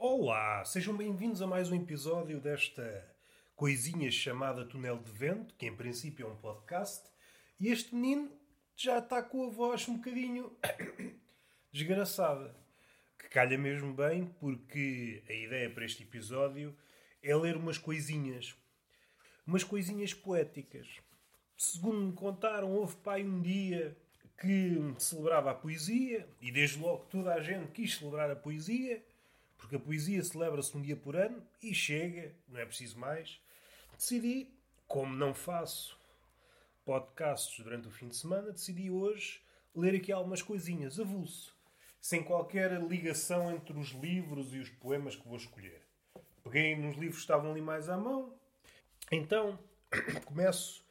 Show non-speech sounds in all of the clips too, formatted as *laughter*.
Olá, sejam bem-vindos a mais um episódio desta coisinha chamada Túnel de Vento, que em princípio é um podcast. E este menino já está com a voz um bocadinho *coughs* desgraçada. Que calha mesmo bem, porque a ideia para este episódio é ler umas coisinhas. Umas coisinhas poéticas. Segundo me contaram, houve pai um dia que celebrava a poesia, e desde logo toda a gente quis celebrar a poesia, porque a poesia celebra-se um dia por ano e chega, não é preciso mais. Decidi, como não faço podcasts durante o fim de semana, decidi hoje ler aqui algumas coisinhas, avulso, sem qualquer ligação entre os livros e os poemas que vou escolher. Peguei nos livros que estavam ali mais à mão. Então, *clears throat* começo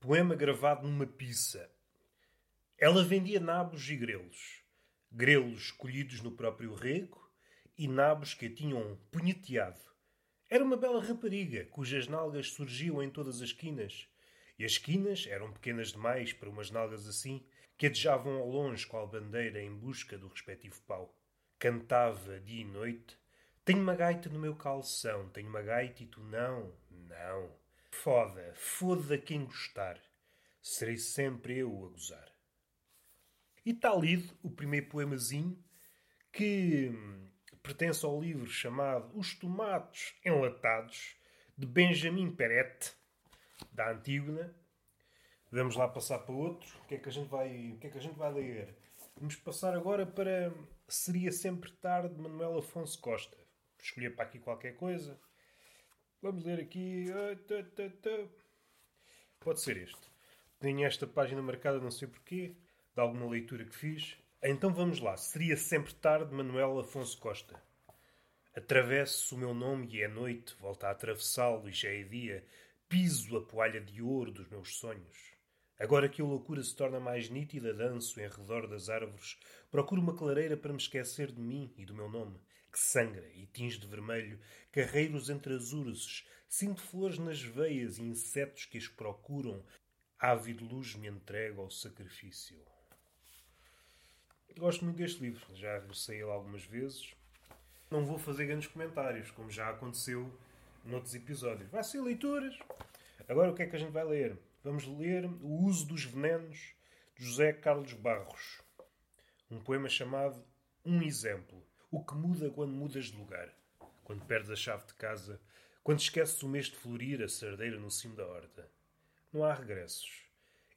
poema gravado numa pizza. Ela vendia nabos e grelos. Grelos colhidos no próprio rego e nabos que a tinham punheteado. Era uma bela rapariga, cujas nalgas surgiam em todas as esquinas. E as esquinas eram pequenas demais para umas nalgas assim, que adejavam ao longe qual bandeira em busca do respectivo pau. Cantava dia e noite. Tenho uma gaita no meu calção, tenho uma gaita e tu não, não. Foda, foda quem gostar. Serei sempre eu a gozar. E está lido o primeiro poemazinho que pertence ao livro chamado Os Tomates Enlatados, de Benjamin Perette, da Antígona. Vamos lá passar para outro. O que é que a gente vai, o que é que a gente vai ler? Vamos passar agora para Seria Sempre Tarde, de Manuel Afonso Costa. Escolher para aqui qualquer coisa. Vamos ler aqui. Pode ser este. Tenho esta página marcada, não sei porquê, de alguma leitura que fiz. Então vamos lá. Seria sempre tarde, Manuel Afonso Costa. Atravesso o meu nome e é noite, volta a atravessá-lo e já é dia. Piso a poalha de ouro dos meus sonhos. Agora que a loucura se torna mais nítida, danço em redor das árvores, procuro uma clareira para me esquecer de mim e do meu nome, que sangra e tinge de vermelho carreiros entre as urzes, sinto flores nas veias e insetos que as procuram, ávido luz me entrego ao sacrifício. Gosto muito deste livro, já saí lá algumas vezes. Não vou fazer grandes comentários, como já aconteceu noutros episódios. Vai ser leituras. Agora o que é que a gente vai ler? Vamos ler O Uso dos Venenos, de José Carlos Barros. Um poema chamado Um Exemplo. O que muda quando mudas de lugar. Quando perdes a chave de casa. Quando esqueces o mês de florir a sardeira no cimo da horta. Não há regressos.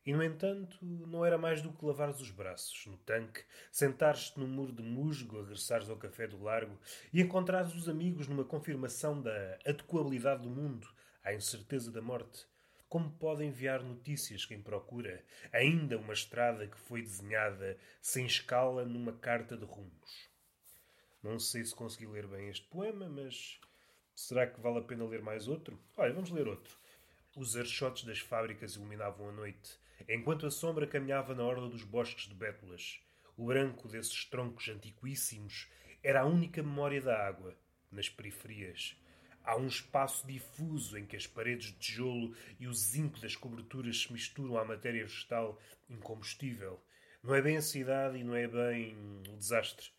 E, no entanto, não era mais do que lavares os braços no tanque, sentares-te num muro de musgo, regressares ao café do largo e encontrares os amigos numa confirmação da adequabilidade do mundo à incerteza da morte. Como pode enviar notícias quem procura ainda uma estrada que foi desenhada sem escala numa carta de rumos? Não sei se consegui ler bem este poema, mas será que vale a pena ler mais outro? Olha, vamos ler outro. Os archotes das fábricas iluminavam a noite enquanto a sombra caminhava na orla dos bosques de bétulas. O branco desses troncos antiquíssimos era a única memória da água, nas periferias. Há um espaço difuso em que as paredes de tijolo e o zinco das coberturas se misturam à matéria vegetal incombustível. Não é bem a cidade e não é bem o desastre.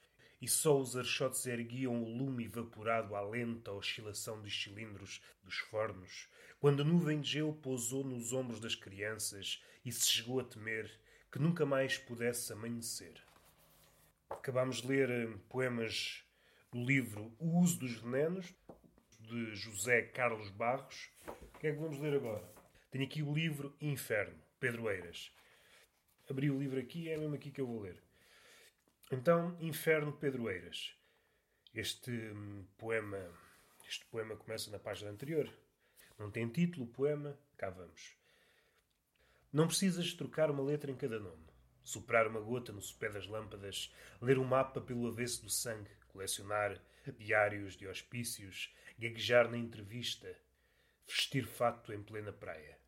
E só os archotes erguiam o lume evaporado à lenta oscilação dos cilindros dos fornos, quando a nuvem de gelo pousou nos ombros das crianças e se chegou a temer que nunca mais pudesse amanhecer. Acabámos de ler eh, poemas do livro O Uso dos Venenos, de José Carlos Barros. O que é que vamos ler agora? Tenho aqui o livro Inferno, Pedro Eiras. Abri o livro aqui é mesmo aqui que eu vou ler. Então, Inferno, Pedro Eiras. Este hum, poema, este poema começa na página anterior. Não tem título, poema, cá vamos. Não precisas trocar uma letra em cada nome, soprar uma gota no sopé das lâmpadas, ler um mapa pelo avesso do sangue, colecionar diários de hospícios, gaguejar na entrevista, vestir fato em plena praia.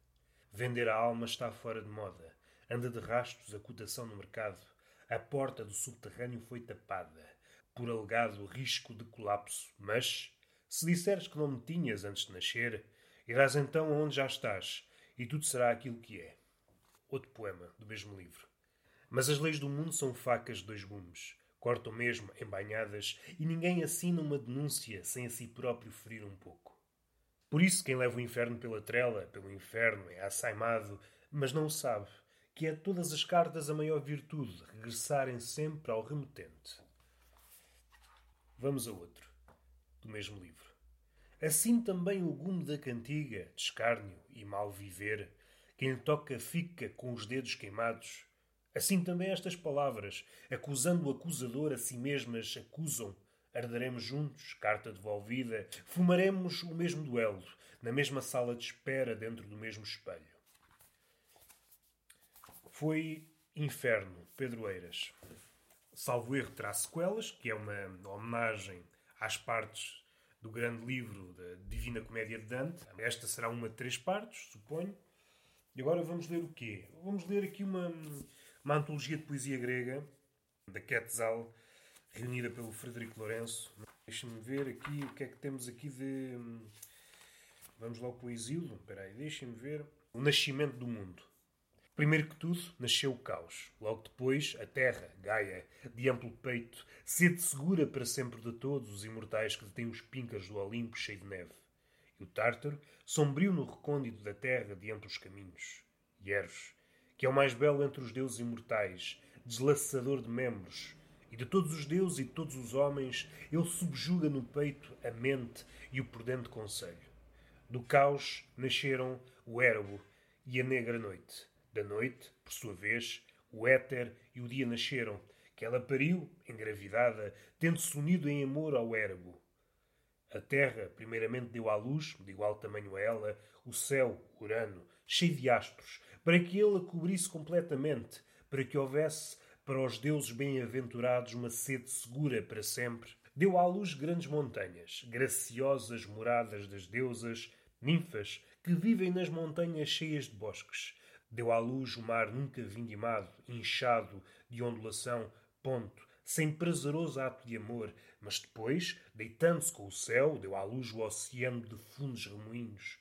Vender a alma está fora de moda, anda de rastos a cotação no mercado, a porta do subterrâneo foi tapada, por alegado risco de colapso, mas, se disseres que não me tinhas antes de nascer, Irás então onde já estás, e tudo será aquilo que é. Outro poema do mesmo livro. Mas as leis do mundo são facas de dois gumes. cortam mesmo em banhadas e ninguém assina uma denúncia sem a si próprio ferir um pouco. Por isso, quem leva o inferno pela trela, pelo inferno, é assaimado, mas não o sabe, que é todas as cartas a maior virtude regressarem sempre ao remetente. Vamos a outro, do mesmo livro. Assim também o gume da cantiga, de escárnio e mal viver, quem toca fica com os dedos queimados, Assim também estas palavras, acusando o acusador a si mesmas, acusam. Ardaremos juntos, carta devolvida, fumaremos o mesmo duelo, na mesma sala de espera, dentro do mesmo espelho. Foi Inferno, Pedro Eiras. Salvo erro, terá sequelas, que é uma homenagem às partes do grande livro da Divina Comédia de Dante. Esta será uma de três partes, suponho. E agora vamos ler o quê? Vamos ler aqui uma uma antologia de poesia grega, da Quetzal, reunida pelo Frederico Lourenço. Deixa-me ver aqui o que é que temos aqui de. Vamos logo para o exílio. Espera aí, deixem-me ver. O nascimento do mundo. Primeiro que tudo, nasceu o caos. Logo depois, a terra, Gaia, de amplo peito, sede segura para sempre de todos os imortais que detêm os pincas do Olimpo cheio de neve. E o Tártaro, sombrio no recôndito da terra de amplos caminhos. E Eros, que é o mais belo entre os deuses imortais, deslaçador de membros. E de todos os deuses e de todos os homens, ele subjuga no peito a mente e o prudente conselho. Do caos nasceram o Érabo e a negra noite. Da noite, por sua vez, o éter e o dia nasceram, que ela pariu, engravidada, tendo-se unido em amor ao Érabo. A terra, primeiramente, deu à luz, de igual tamanho a ela, o céu, Urano, cheio de astros, para que ele a cobrisse completamente, para que houvesse para os deuses bem-aventurados uma sede segura para sempre. Deu à luz grandes montanhas, graciosas moradas das deusas, ninfas, que vivem nas montanhas cheias de bosques. Deu à luz o mar nunca vindimado, inchado, de ondulação, ponto, sem prazeroso ato de amor, mas depois, deitando-se com o céu, deu à luz o oceano de fundos remoinhos.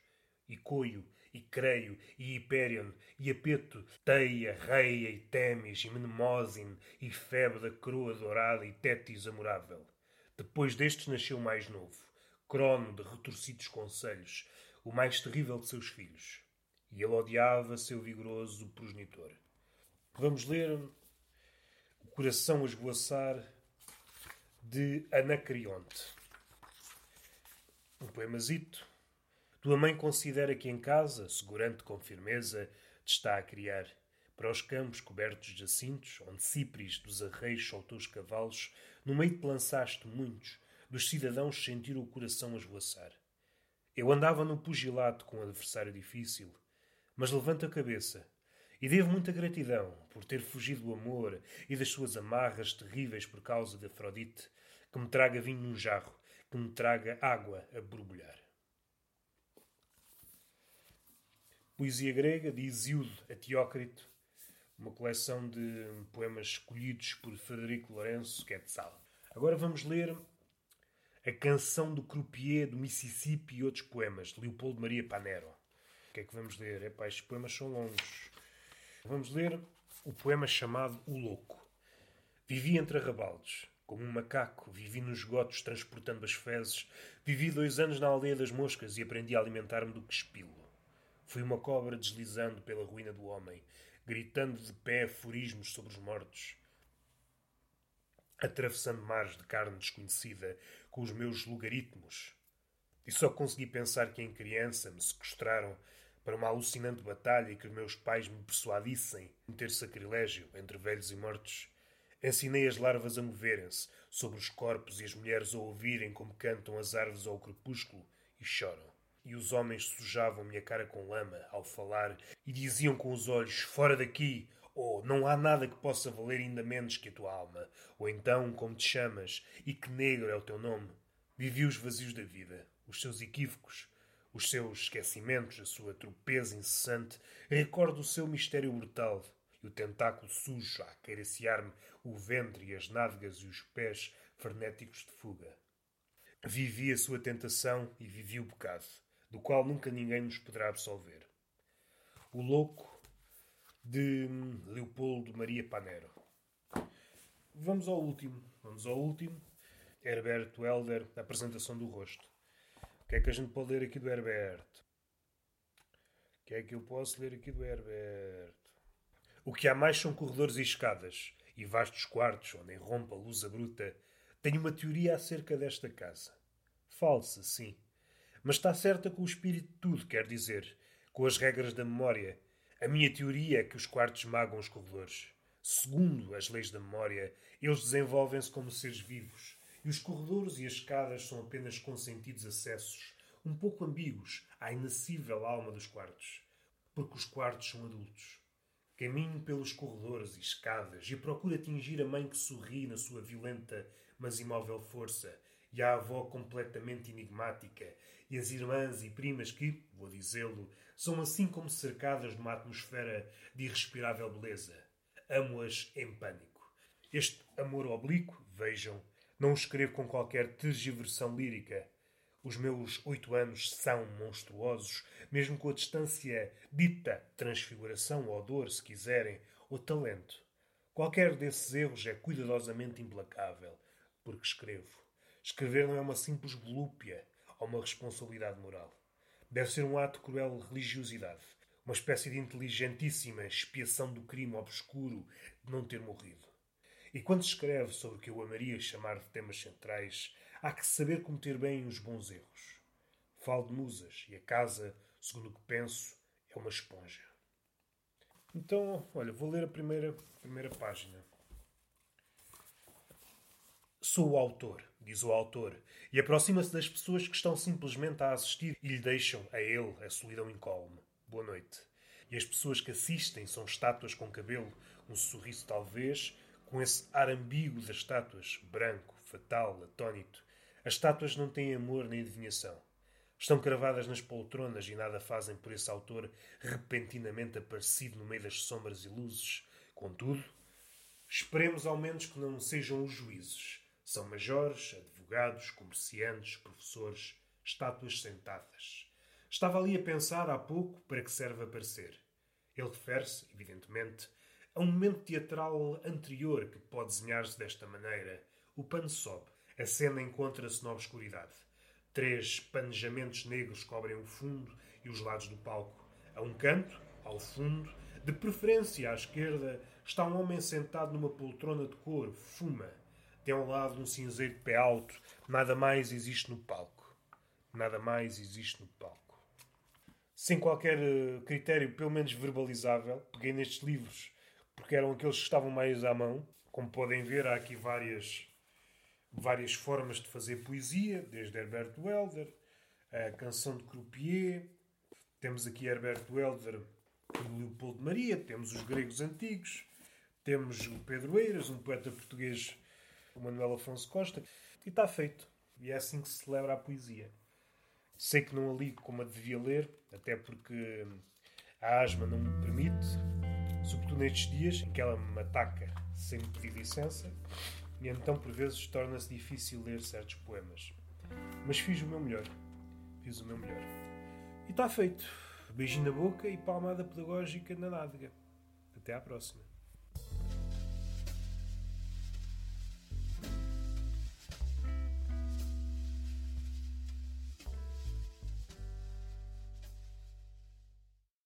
E Coio, e Creio, e Hiperion, e Apeto, Teia, Reia, e Temis, e Menemósine, e Febe da coroa dourada, e Tétis amorável. Depois destes nasceu o mais novo, Crono de retorcidos conselhos, o mais terrível de seus filhos. E ele odiava seu vigoroso progenitor. Vamos ler O Coração a Esvoaçar de Anacrionte. Um poemazito tua mãe considera que em casa, segurante com firmeza, te está a criar. Para os campos cobertos de jacintos, onde Cipris dos arreios soltou os cavalos, no meio te lançaste muitos, dos cidadãos sentiram o coração a esvoaçar. Eu andava no pugilato com um adversário difícil, mas levanto a cabeça e devo muita gratidão por ter fugido do amor e das suas amarras terríveis por causa de Afrodite, que me traga vinho num jarro, que me traga água a borbulhar. Poesia grega de Hesíodo a Teócrito, uma coleção de poemas escolhidos por Frederico Lourenço Quetzal. Agora vamos ler a canção do Croupier do Mississippi e outros poemas, de Leopoldo Maria Panero. O que é que vamos ler? Epá, estes poemas são longos. Vamos ler o poema chamado O Louco. Vivi entre arrabaldes. Como um macaco, vivi nos esgotos transportando as fezes. Vivi dois anos na aldeia das moscas e aprendi a alimentar-me do quespilo. Fui uma cobra deslizando pela ruína do homem, gritando de pé aforismos sobre os mortos. Atravessando mares de carne desconhecida com os meus logaritmos. E só consegui pensar que em criança me sequestraram para uma alucinante batalha e que os meus pais me persuadissem em ter sacrilégio entre velhos e mortos. Ensinei as larvas a moverem-se sobre os corpos e as mulheres a ouvirem como cantam as árvores ao crepúsculo e choram. E os homens sujavam minha cara com lama ao falar e diziam com os olhos: Fora daqui! Ou não há nada que possa valer ainda menos que a tua alma. Ou então, como te chamas, e que negro é o teu nome. Vivi os vazios da vida, os seus equívocos, os seus esquecimentos, a sua tropeza incessante. Recordo o seu mistério brutal e o tentáculo sujo a acariciar-me o ventre e as nádegas e os pés frenéticos de fuga. Vivi a sua tentação e vivi o pecado do qual nunca ninguém nos poderá absolver. O Louco, de Leopoldo Maria Panero. Vamos ao último. Vamos ao último. Herbert Welder, a apresentação do rosto. Que é que a gente pode ler aqui do Herbert? O que é que eu posso ler aqui do Herbert? O que há mais são corredores e escadas, e vastos quartos onde irrompe a luz bruta. Tenho uma teoria acerca desta casa. Falsa, sim. Mas está certa com o espírito de tudo, quer dizer, com as regras da memória. A minha teoria é que os quartos magam os corredores. Segundo as leis da memória, eles desenvolvem-se como seres vivos, e os corredores e as escadas são apenas consentidos acessos, um pouco ambíguos, à inacessível alma dos quartos. Porque os quartos são adultos. Caminho pelos corredores e escadas e procuro atingir a mãe que sorri na sua violenta, mas imóvel força, e a avó completamente enigmática, e as irmãs e primas que, vou dizê-lo, são assim como cercadas numa atmosfera de irrespirável beleza. Amo-as em pânico. Este amor oblíquo, vejam, não escrevo com qualquer tergiversão lírica. Os meus oito anos são monstruosos, mesmo com a distância dita transfiguração ou dor, se quiserem, ou talento. Qualquer desses erros é cuidadosamente implacável, porque escrevo. Escrever não é uma simples volúpia ou uma responsabilidade moral. Deve ser um ato cruel de religiosidade, uma espécie de inteligentíssima expiação do crime obscuro de não ter morrido. E quando se escreve sobre o que eu amaria chamar de temas centrais, há que saber cometer bem os bons erros. Falo de musas e a casa, segundo o que penso, é uma esponja. Então, olha, vou ler a primeira, primeira página. Sou o autor, diz o autor, e aproxima-se das pessoas que estão simplesmente a assistir e lhe deixam a ele a solidão incólume. Boa noite. E as pessoas que assistem são estátuas com cabelo, um sorriso talvez, com esse ar ambíguo das estátuas, branco, fatal, atónito. As estátuas não têm amor nem adivinhação. Estão cravadas nas poltronas e nada fazem por esse autor repentinamente aparecido no meio das sombras e luzes. Contudo, esperemos ao menos que não sejam os juízes são majores, advogados, comerciantes, professores, estátuas sentadas. Estava ali a pensar há pouco para que serve aparecer. Ele refere-se, evidentemente, a um momento teatral anterior que pode desenhar-se desta maneira. O pano sobe. A cena encontra-se na obscuridade. Três panejamentos negros cobrem o fundo e os lados do palco. A um canto, ao fundo, de preferência à esquerda, está um homem sentado numa poltrona de couro, fuma tem ao lado um cinzeiro de pé alto. Nada mais existe no palco. Nada mais existe no palco. Sem qualquer eh, critério, pelo menos verbalizável, peguei nestes livros porque eram aqueles que estavam mais à mão. Como podem ver, há aqui várias, várias formas de fazer poesia, desde Herbert Welder, a canção de Croupier, temos aqui Herbert Welder e Leopoldo Maria, temos os gregos antigos, temos o Pedro Eiras, um poeta português o Manuel Afonso Costa, e está feito. E é assim que se celebra a poesia. Sei que não a li como a devia ler, até porque a asma não me permite, sobretudo nestes dias em que ela me ataca sem me pedir licença, e então por vezes torna-se difícil ler certos poemas. Mas fiz o meu melhor. Fiz o meu melhor. E está feito. Beijinho na boca e palmada pedagógica na nádega. Até à próxima.